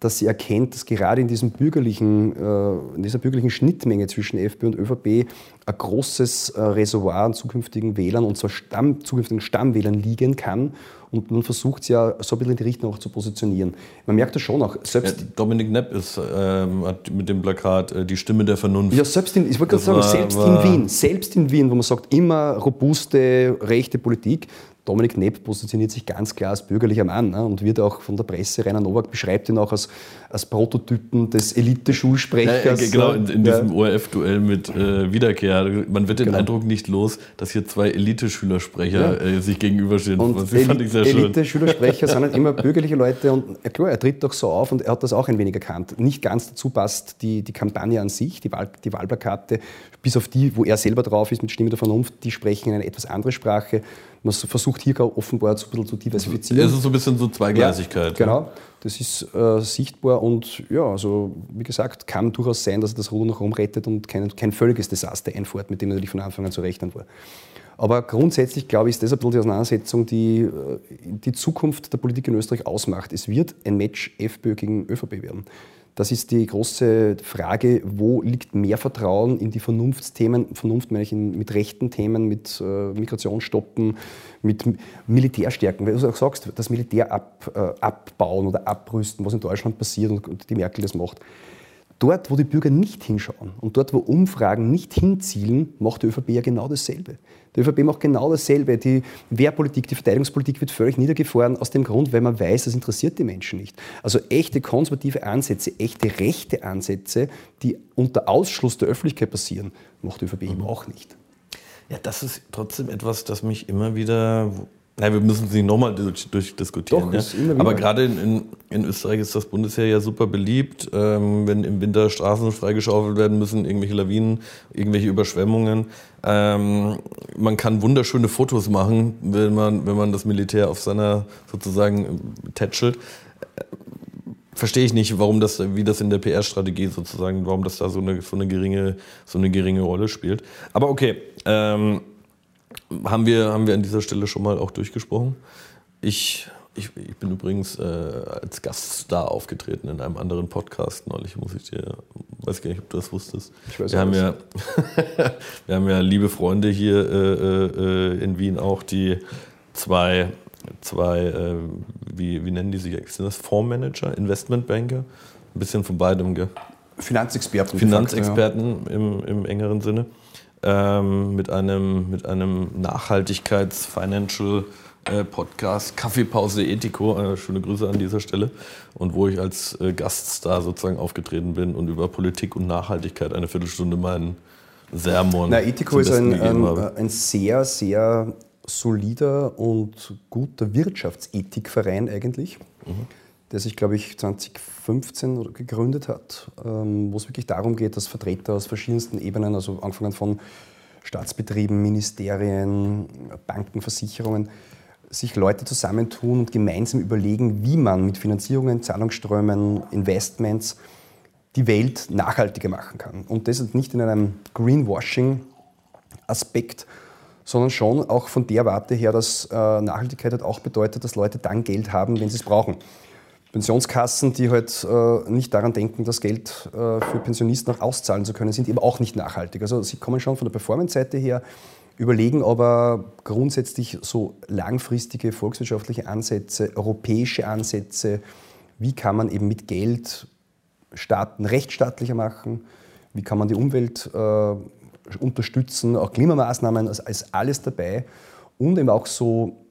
dass sie erkennt, dass gerade in, diesem bürgerlichen, äh, in dieser bürgerlichen Schnittmenge zwischen FPÖ und ÖVP ein großes äh, Reservoir an zukünftigen Wählern und zwar Stamm, zukünftigen Stammwählern liegen kann. Und man versucht es ja so ein bisschen in die Richtung auch zu positionieren. Man merkt das schon auch. Selbst ja, Dominik Nepp ist, ähm, hat mit dem Plakat äh, die Stimme der Vernunft. Ja, selbst in, ich wollte gerade sagen, selbst in Wien, selbst in Wien, wo man sagt, immer robuste, rechte Politik, Dominik Nepp positioniert sich ganz klar als bürgerlicher Mann ne, und wird auch von der Presse, Rainer Nowak beschreibt ihn auch als, als Prototypen des Elite-Schulsprechers. Ja, genau, in, in diesem ORF-Duell mit äh, Wiederkehr. Man wird den genau. Eindruck nicht los, dass hier zwei Elite-Schülersprecher ja. äh, sich gegenüberstehen. Und das fand ich sehr schön. Elite-Schülersprecher sind halt immer bürgerliche Leute und ja, klar, er tritt doch so auf und er hat das auch ein wenig erkannt. Nicht ganz dazu passt die, die Kampagne an sich, die, Wahl, die Wahlplakate, bis auf die, wo er selber drauf ist mit Stimme der Vernunft, die sprechen eine etwas andere Sprache. Man versucht hier offenbar bisschen zu diversifizieren. Es ist so ein bisschen so Zweigleisigkeit. Ja, genau, das ist äh, sichtbar und ja, also wie gesagt, kann durchaus sein, dass er das Ruder noch rumrettet und kein, kein völliges Desaster einfährt, mit dem natürlich von Anfang an zu rechnen war. Aber grundsätzlich, glaube ich, ist das ein bisschen die Auseinandersetzung, die äh, die Zukunft der Politik in Österreich ausmacht. Es wird ein Match FPÖ gegen ÖVP werden. Das ist die große Frage, wo liegt mehr Vertrauen in die Vernunftsthemen, Vernunft meine ich mit rechten Themen, mit äh, Migration mit Militärstärken. Weil du auch sagst, das Militär ab, äh, abbauen oder abrüsten, was in Deutschland passiert und, und die Merkel das macht. Dort, wo die Bürger nicht hinschauen und dort, wo Umfragen nicht hinzielen, macht die ÖVP ja genau dasselbe. Die ÖVP macht genau dasselbe. Die Wehrpolitik, die Verteidigungspolitik wird völlig niedergefahren aus dem Grund, weil man weiß, das interessiert die Menschen nicht. Also echte konservative Ansätze, echte rechte Ansätze, die unter Ausschluss der Öffentlichkeit passieren, macht die ÖVP eben auch nicht. Ja, das ist trotzdem etwas, das mich immer wieder Nein, wir müssen sie nochmal durchdiskutieren. Durch ja. Aber gerade in, in, in, Österreich ist das Bundesheer ja super beliebt. Ähm, wenn im Winter Straßen freigeschaufelt werden müssen, irgendwelche Lawinen, irgendwelche Überschwemmungen. Ähm, man kann wunderschöne Fotos machen, wenn man, wenn man das Militär auf seiner sozusagen tätschelt. Verstehe ich nicht, warum das, wie das in der PR-Strategie sozusagen, warum das da so eine, so eine, geringe, so eine geringe Rolle spielt. Aber okay. Ähm, haben wir, haben wir an dieser Stelle schon mal auch durchgesprochen. Ich, ich, ich bin übrigens äh, als Gaststar aufgetreten in einem anderen Podcast neulich, muss ich dir, weiß gar nicht, ob du das wusstest. Ich weiß wir, haben ja, wir haben ja liebe Freunde hier äh, äh, in Wien auch, die zwei, zwei äh, wie, wie nennen die sich? Sind das Fondsmanager, Investmentbanker? Ein bisschen von beidem, gell? Finanzexperten. Finanzexperten ja. im, im engeren Sinne ähm, mit einem, mit einem Nachhaltigkeits-Financial äh, Podcast Kaffeepause Ethico. Äh, schöne Grüße an dieser Stelle. Und wo ich als äh, Gaststar sozusagen aufgetreten bin und über Politik und Nachhaltigkeit eine Viertelstunde meinen Sermon. Na, Ethico ist ein, ein, ein, sehr, sehr solider und guter Wirtschaftsethikverein eigentlich. Mhm der sich, glaube ich, 2015 gegründet hat, ähm, wo es wirklich darum geht, dass Vertreter aus verschiedensten Ebenen, also angefangen von Staatsbetrieben, Ministerien, Banken, Versicherungen, sich Leute zusammentun und gemeinsam überlegen, wie man mit Finanzierungen, Zahlungsströmen, Investments die Welt nachhaltiger machen kann. Und das nicht in einem Greenwashing-Aspekt, sondern schon auch von der Warte her, dass äh, Nachhaltigkeit halt auch bedeutet, dass Leute dann Geld haben, wenn sie es brauchen. Pensionskassen, die halt äh, nicht daran denken, das Geld äh, für Pensionisten auch auszahlen zu können, sind eben auch nicht nachhaltig. Also sie kommen schon von der Performance-Seite her, überlegen aber grundsätzlich so langfristige volkswirtschaftliche Ansätze, europäische Ansätze, wie kann man eben mit Geld Staaten rechtsstaatlicher machen, wie kann man die Umwelt äh, unterstützen, auch Klimamaßnahmen, also ist alles dabei. Und eben auch so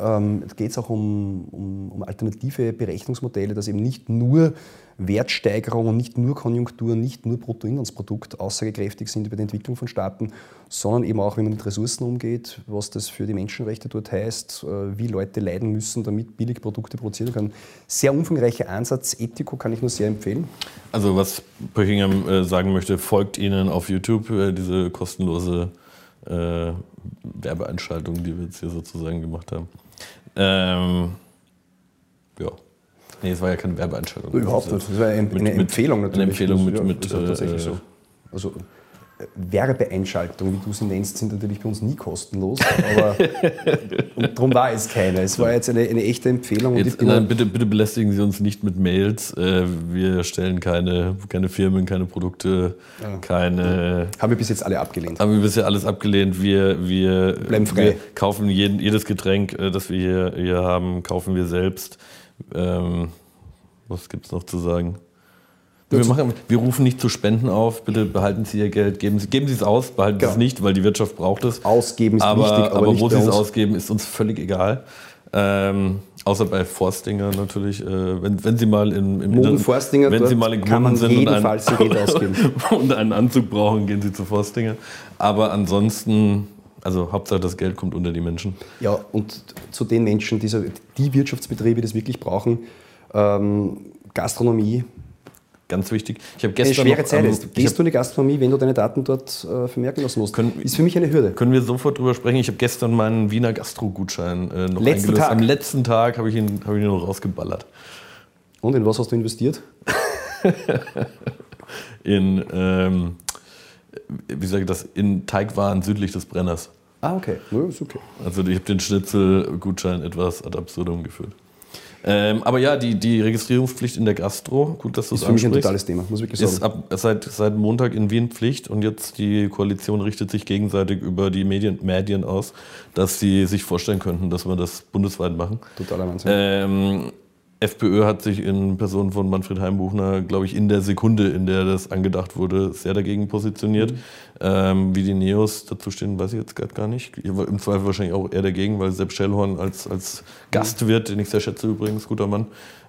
ähm, geht es auch um, um, um, alternative Berechnungsmodelle, dass eben nicht nur Wertsteigerung und nicht nur Konjunktur, nicht nur Bruttoinlandsprodukt aussagekräftig sind über die Entwicklung von Staaten, sondern eben auch, wie man mit Ressourcen umgeht, was das für die Menschenrechte dort heißt, äh, wie Leute leiden müssen, damit billig Produkte produzieren können. Sehr umfangreicher Ansatz. Ethico kann ich nur sehr empfehlen. Also was Böckingham äh, sagen möchte, folgt Ihnen auf YouTube äh, diese kostenlose äh, Werbeeinschaltung, die wir jetzt hier sozusagen gemacht haben. Ähm, ja. Nee, es war ja keine Werbeeinstellung. Überhaupt nicht. Das war eine, mit, Empfehlung natürlich. Eine Empfehlung mit. Mit das ist tatsächlich äh, so. Also, Werbeeinschaltung, wie du sie nennst, sind natürlich bei uns nie kostenlos. Aber und darum war es keine. Es war jetzt eine, eine echte Empfehlung. Jetzt, nein, bitte, bitte belästigen Sie uns nicht mit Mails. Äh, wir stellen keine, keine Firmen, keine Produkte, ja. keine. Haben wir bis jetzt alle abgelehnt. Haben wir bisher alles abgelehnt. Wir, wir, Bleiben frei. wir kaufen jeden, jedes Getränk, äh, das wir hier, hier haben, kaufen wir selbst. Ähm, was gibt es noch zu sagen? Wir, machen, wir, rufen nicht zu Spenden auf, bitte behalten Sie Ihr Geld, geben Sie, geben Sie es aus, behalten genau. Sie es nicht, weil die Wirtschaft braucht es. Ausgeben ist aber, wichtig, aber, aber wo Sie es ausgeben, ist uns völlig egal. Ähm, außer bei Forstinger natürlich. Äh, wenn, wenn Sie mal in, im Moden Forstinger, wenn Sie mal in kann man sind jedenfalls und einen, ausgeben. und einen Anzug brauchen, gehen Sie zu Forstinger. Aber ansonsten, also Hauptsache das Geld kommt unter die Menschen. Ja, und zu den Menschen, diese, die Wirtschaftsbetriebe, die das wirklich brauchen, ähm, Gastronomie, Ganz wichtig. Ich habe gestern eine schwere Zeit noch, ähm, Gehst du in die Gastronomie, wenn du deine Daten dort äh, vermerken lassen musst? Können, ist für mich eine Hürde. Können wir sofort drüber sprechen? Ich habe gestern meinen Wiener Gastro-Gutschein äh, noch letzten eingelöst. Tag. Am letzten Tag habe ich, ihn, hab ich ihn noch rausgeballert. Und in was hast du investiert? in, ähm, wie sage ich das, in Teigwaren südlich des Brenners. Ah, okay. Ja, ist okay. Also ich habe den Schnitzel-Gutschein etwas ad absurdum geführt. Ähm, aber ja, die, die Registrierungspflicht in der Gastro, gut, dass du das Ist für mich ein totales Thema, muss ich wirklich sagen. Ist ab, seit, seit Montag in Wien Pflicht und jetzt die Koalition richtet sich gegenseitig über die Medien, Medien aus, dass sie sich vorstellen könnten, dass wir das bundesweit machen. Totaler Wahnsinn. Ähm, FPÖ hat sich in Person von Manfred Heimbuchner, glaube ich, in der Sekunde, in der das angedacht wurde, sehr dagegen positioniert. Mhm. Ähm, wie die Neos dazu stehen, weiß ich jetzt gerade gar nicht. Im Zweifel wahrscheinlich auch eher dagegen, weil Sepp Schellhorn als, als Gastwirt, den ich sehr schätze übrigens, guter Mann,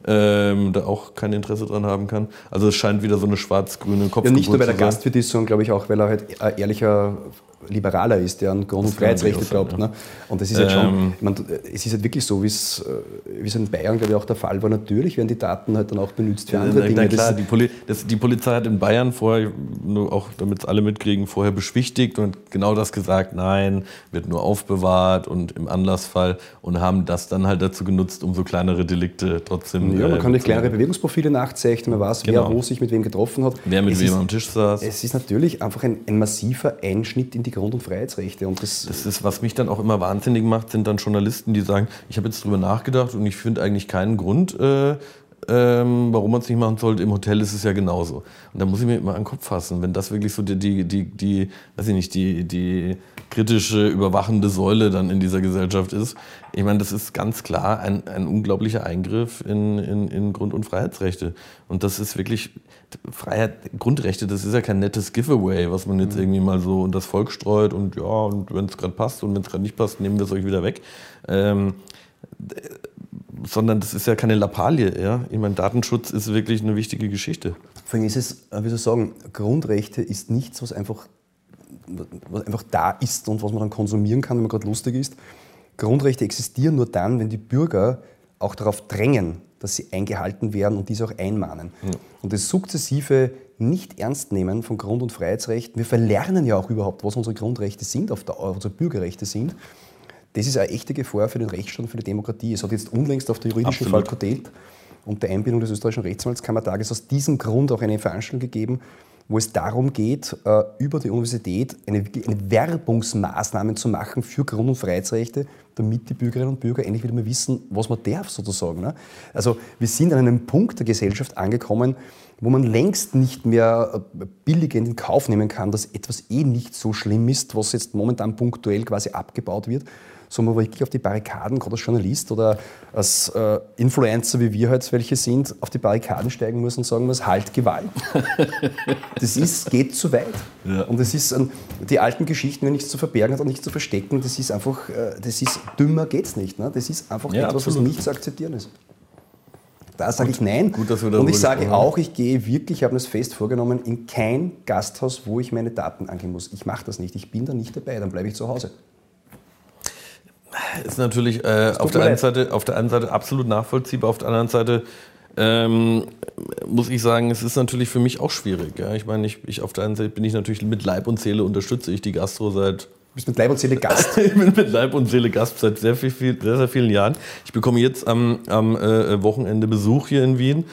ähm, da auch kein Interesse dran haben kann. Also es scheint wieder so eine schwarz-grüne Kopfgeburt Ja, nicht nur, weil er Gastwirt ist, sondern glaube ich auch, weil er halt ehrlicher Liberaler ist, der an Grund- und Freiheitsrechte glaubt. Ne? Und das ist halt schon, ähm, ich meine, es ist halt wirklich so, wie es, äh, es in Bayern, glaube ich, auch der Fall war. Natürlich werden die Daten halt dann auch benutzt für andere ja, Dinge. Klar, die, Poli das, die, Polizei hat in Bayern vorher, nur auch damit es alle mitkriegen, vorher beschwichtigt und genau das gesagt, nein, wird nur aufbewahrt und im Anlassfall und haben das dann halt dazu genutzt, um so kleinere Delikte trotzdem. Ja, man äh, kann nicht kleinere Bewegungsprofile nachzeichnen, man weiß, genau. wer wo sich mit wem getroffen hat. Wer mit es wem ist, am Tisch saß. Es ist natürlich einfach ein, ein massiver Einschnitt in die Grund- und Freiheitsrechte. Und das, das ist, was mich dann auch immer wahnsinnig macht, sind dann Journalisten, die sagen, ich habe jetzt drüber nachgedacht und ich finde eigentlich keinen Grund, äh, ähm, warum man es nicht machen sollte. Im Hotel ist es ja genauso. Und da muss ich mir immer an den Kopf fassen, wenn das wirklich so die, die, die, die weiß ich nicht, die, die kritische, überwachende Säule dann in dieser Gesellschaft ist. Ich meine, das ist ganz klar ein, ein unglaublicher Eingriff in, in, in Grund- und Freiheitsrechte. Und das ist wirklich, Freiheit, Grundrechte, das ist ja kein nettes Giveaway, was man jetzt mhm. irgendwie mal so in das Volk streut und ja, und wenn es gerade passt und wenn es gerade nicht passt, nehmen wir es euch wieder weg. Ähm, sondern das ist ja keine Lappalie. Ja? Ich meine, Datenschutz ist wirklich eine wichtige Geschichte. Vor allem ist es, wie soll ich sagen, Grundrechte ist nichts, was einfach, was einfach da ist und was man dann konsumieren kann, wenn man gerade lustig ist. Grundrechte existieren nur dann, wenn die Bürger auch darauf drängen, dass sie eingehalten werden und diese auch einmahnen. Ja. Und das sukzessive Nicht-Ernstnehmen von Grund- und Freiheitsrechten, wir verlernen ja auch überhaupt, was unsere Grundrechte sind, auf der, unsere Bürgerrechte sind. Das ist eine echte Gefahr für den Rechtsstaat und für die Demokratie. Es hat jetzt unlängst auf der juridischen Absolut. Fakultät und der Einbindung des österreichischen Rechtsanwaltskammertages aus diesem Grund auch eine Veranstaltung gegeben, wo es darum geht, äh, über die Universität eine, eine Werbungsmaßnahmen zu machen für Grund- und Freiheitsrechte, damit die Bürgerinnen und Bürger endlich wieder mal wissen, was man darf sozusagen. Ne? Also wir sind an einem Punkt der Gesellschaft angekommen, wo man längst nicht mehr äh, billig in den Kauf nehmen kann, dass etwas eh nicht so schlimm ist, was jetzt momentan punktuell quasi abgebaut wird, sondern man wirklich auf die Barrikaden, gerade als Journalist oder als äh, Influencer, wie wir halt welche sind, auf die Barrikaden steigen muss und sagen muss, halt Gewalt. das ist, geht zu weit. Ja. Und es ist, die alten Geschichten, wenn nichts zu verbergen hat und nichts zu verstecken, das ist einfach, äh, das ist, dümmer geht's nicht. Ne? Das ist einfach ja, etwas, absolut. was nicht zu akzeptieren ist. Da sage ich nein. Gut, und ich sage auch, ich gehe wirklich, ich habe mir das fest vorgenommen, in kein Gasthaus, wo ich meine Daten angeben muss. Ich mache das nicht. Ich bin da nicht dabei, dann bleibe ich zu Hause. Ist natürlich äh, auf, der einen Seite, auf der einen Seite absolut nachvollziehbar, auf der anderen Seite ähm, muss ich sagen, es ist natürlich für mich auch schwierig. Ja? Ich meine, ich, ich, auf der einen Seite bin ich natürlich mit Leib und Seele unterstütze ich die Gastro seit Du bist mit Leib und Seele Gast. ich bin mit Leib und Seele Gast seit sehr, viel, sehr, sehr vielen Jahren. Ich bekomme jetzt am, am äh, Wochenende Besuch hier in Wien.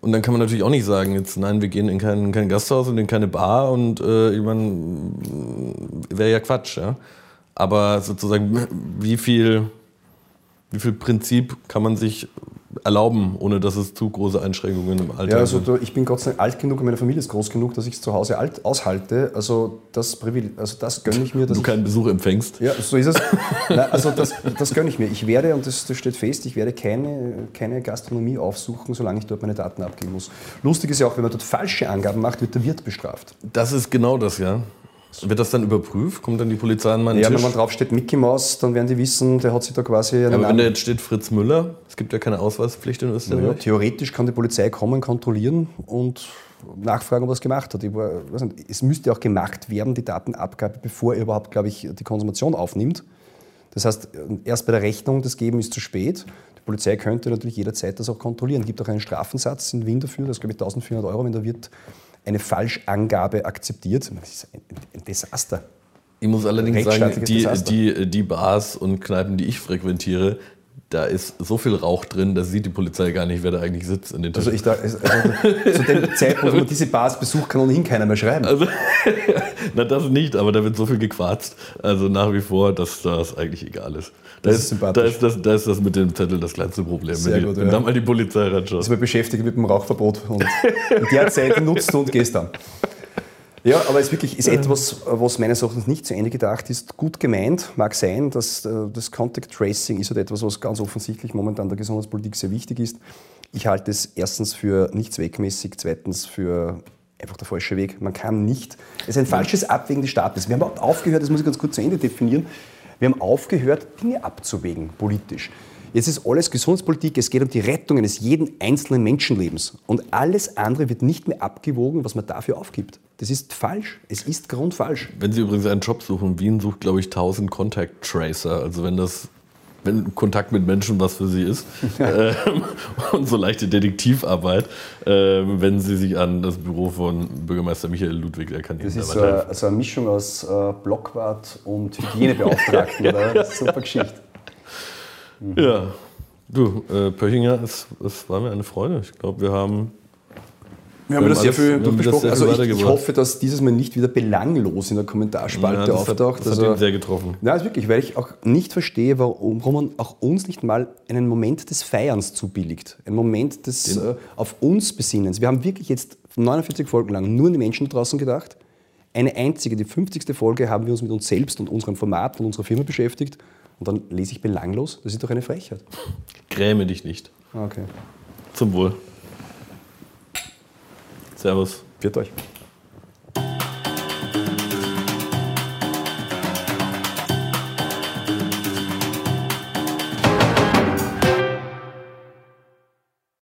Und dann kann man natürlich auch nicht sagen, jetzt nein, wir gehen in kein, kein Gasthaus und in keine Bar und äh, ich meine, wäre ja Quatsch. Ja? Aber sozusagen, wie viel, wie viel Prinzip kann man sich erlauben, ohne dass es zu große Einschränkungen im Alltag Ja, also da, ich bin Gott sei Dank alt genug und meine Familie ist groß genug, dass ich es zu Hause alt aushalte. Also das, also das gönne ich mir. Dass du keinen Besuch empfängst. Ja, so ist es. Nein, also das, das gönne ich mir. Ich werde, und das, das steht fest, ich werde keine, keine Gastronomie aufsuchen, solange ich dort meine Daten abgeben muss. Lustig ist ja auch, wenn man dort falsche Angaben macht, wird der Wirt bestraft. Das ist genau das, ja. Wird das dann überprüft? Kommt dann die Polizei an meinen ja, Tisch? wenn man drauf steht Mickey Mouse, dann werden die wissen, der hat sich da quasi... Ja, aber wenn da jetzt steht Fritz Müller, es gibt ja keine Ausweispflicht in Österreich. Ja, theoretisch kann die Polizei kommen, kontrollieren und nachfragen, ob er es gemacht hat. War, nicht, es müsste auch gemacht werden, die Datenabgabe, bevor er überhaupt, glaube ich, die Konsumation aufnimmt. Das heißt, erst bei der Rechnung das Geben ist zu spät. Die Polizei könnte natürlich jederzeit das auch kontrollieren. Es gibt auch einen Strafensatz in Wien dafür, das ist, glaube ich, 1400 Euro, wenn der Wirt eine Falschangabe akzeptiert. Das ist ein, Desaster. Ich muss allerdings sagen, die, die, die Bars und Kneipen, die ich frequentiere, da ist so viel Rauch drin, da sieht die Polizei gar nicht, wer da eigentlich sitzt in den Tischen. Also, ich da, also zu dem Zeitpunkt, wo man diese Bars besucht, kann ohnehin keiner mehr schreiben. Also, na, das nicht, aber da wird so viel gequarzt. Also nach wie vor, dass das eigentlich egal ist. Da das ist, ist da, ist das, da ist das mit dem Zettel das kleinste Problem. Sehr wenn, gut, die, wenn ja. da mal die Polizei reinschaut. Ist man beschäftigt mit dem Rauchverbot und in der Zeit nutzt du und gehst dann. Ja, aber es wirklich ist etwas, was meines Erachtens nicht zu Ende gedacht ist. Gut gemeint, mag sein, dass äh, das Contact Tracing ist halt etwas, was ganz offensichtlich momentan der Gesundheitspolitik sehr wichtig ist. Ich halte es erstens für nicht zweckmäßig, zweitens für einfach der falsche Weg. Man kann nicht, es ist ein falsches Abwägen des Staates. Wir haben aufgehört, das muss ich ganz kurz zu Ende definieren, wir haben aufgehört, Dinge abzuwägen, politisch. Jetzt ist alles Gesundheitspolitik, es geht um die Rettung eines jeden einzelnen Menschenlebens. Und alles andere wird nicht mehr abgewogen, was man dafür aufgibt. Das ist falsch. Es ist grundfalsch. Wenn Sie übrigens einen Job suchen, Wien sucht, glaube ich, 1000 Contact Tracer. Also wenn das wenn Kontakt mit Menschen was für sie ist ja. ähm, und so leichte Detektivarbeit, ähm, wenn sie sich an das Büro von Bürgermeister Michael Ludwig erkennen. Das ist so eine, also eine Mischung aus äh, Blockwart und Hygienebeauftragten, oder? Super Geschichte. Mhm. Ja, du, äh, Pöchinger, es, es war mir eine Freude. Ich glaube, wir haben wir haben, das sehr viel durchbesprochen. Also ich, ich, hoffe, dass dieses Mal nicht wieder belanglos in der Kommentarspalte ja, das auftaucht. Hat, das also, hat ihn sehr getroffen. Ja, ist wirklich, weil ich auch nicht verstehe, warum, man auch uns nicht mal einen Moment des Feierns zubilligt. Einen Moment des äh, auf uns Besinnens. Wir haben wirklich jetzt 49 Folgen lang nur an die Menschen da draußen gedacht. Eine einzige, die 50. Folge, haben wir uns mit uns selbst und unserem Format und unserer Firma beschäftigt. Und dann lese ich belanglos. Das ist doch eine Frechheit. Gräme dich nicht. Okay. Zum Wohl. Servus. Viert euch.